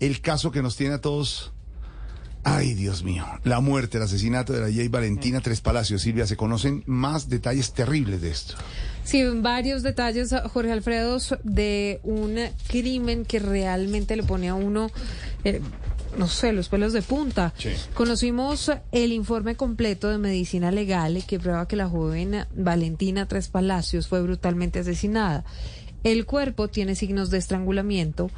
El caso que nos tiene a todos. Ay, Dios mío. La muerte, el asesinato de la J. Valentina Tres Palacios. Silvia, ¿se conocen más detalles terribles de esto? Sí, varios detalles, Jorge Alfredo, de un crimen que realmente le pone a uno, eh, no sé, los pelos de punta. Sí. Conocimos el informe completo de medicina legal que prueba que la joven Valentina Tres Palacios fue brutalmente asesinada. El cuerpo tiene signos de estrangulamiento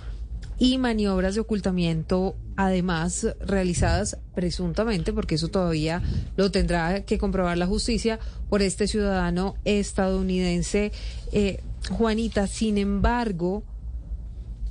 y maniobras de ocultamiento, además realizadas presuntamente, porque eso todavía lo tendrá que comprobar la justicia, por este ciudadano estadounidense. Eh, Juanita, sin embargo,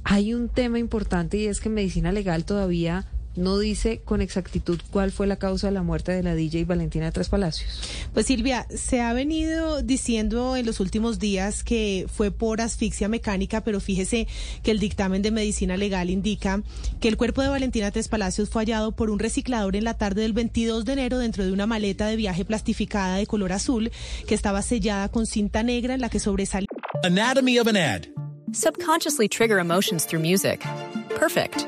hay un tema importante y es que medicina legal todavía no dice con exactitud cuál fue la causa de la muerte de la DJ Valentina de Tres Palacios. Pues Silvia, se ha venido diciendo en los últimos días que fue por asfixia mecánica, pero fíjese que el dictamen de medicina legal indica que el cuerpo de Valentina Tres Palacios fue hallado por un reciclador en la tarde del 22 de enero dentro de una maleta de viaje plastificada de color azul que estaba sellada con cinta negra en la que sobresalía. Anatomy of an ad. Subconsciously trigger emotions through music. Perfect.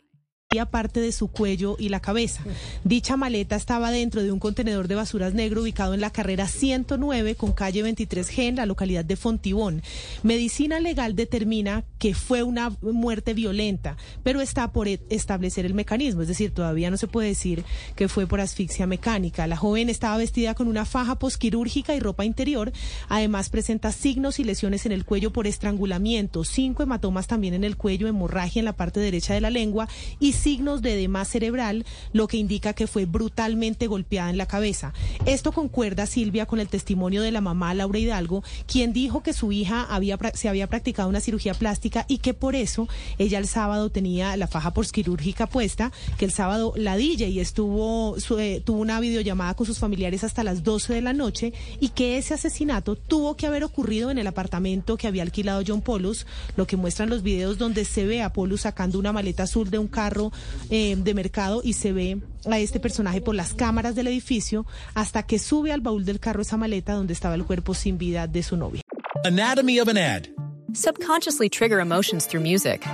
parte de su cuello y la cabeza. Dicha maleta estaba dentro de un contenedor de basuras negro ubicado en la carrera 109 con calle 23G en la localidad de Fontibón. Medicina legal determina que fue una muerte violenta, pero está por establecer el mecanismo, es decir, todavía no se puede decir que fue por asfixia mecánica. La joven estaba vestida con una faja posquirúrgica y ropa interior. Además presenta signos y lesiones en el cuello por estrangulamiento, cinco hematomas también en el cuello, hemorragia en la parte derecha de la lengua y signos de edema cerebral, lo que indica que fue brutalmente golpeada en la cabeza. Esto concuerda, Silvia, con el testimonio de la mamá Laura Hidalgo, quien dijo que su hija había, se había practicado una cirugía plástica y que por eso ella el sábado tenía la faja posquirúrgica puesta, que el sábado la DJ y estuvo, su, eh, tuvo una videollamada con sus familiares hasta las 12 de la noche y que ese asesinato tuvo que haber ocurrido en el apartamento que había alquilado John Polus, lo que muestran los videos donde se ve a Polus sacando una maleta azul de un carro eh, de mercado y se ve a este personaje por las cámaras del edificio hasta que sube al baúl del carro esa maleta donde estaba el cuerpo sin vida de su novia. Anatomy of an ad. Subconsciously trigger emotions through music.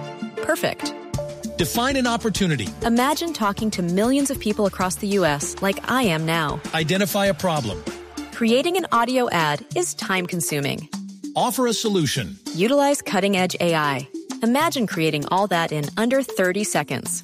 Perfect. Define an opportunity. Imagine talking to millions of people across the U.S. like I am now. Identify a problem. Creating an audio ad is time consuming. Offer a solution. Utilize cutting edge AI. Imagine creating all that in under 30 seconds.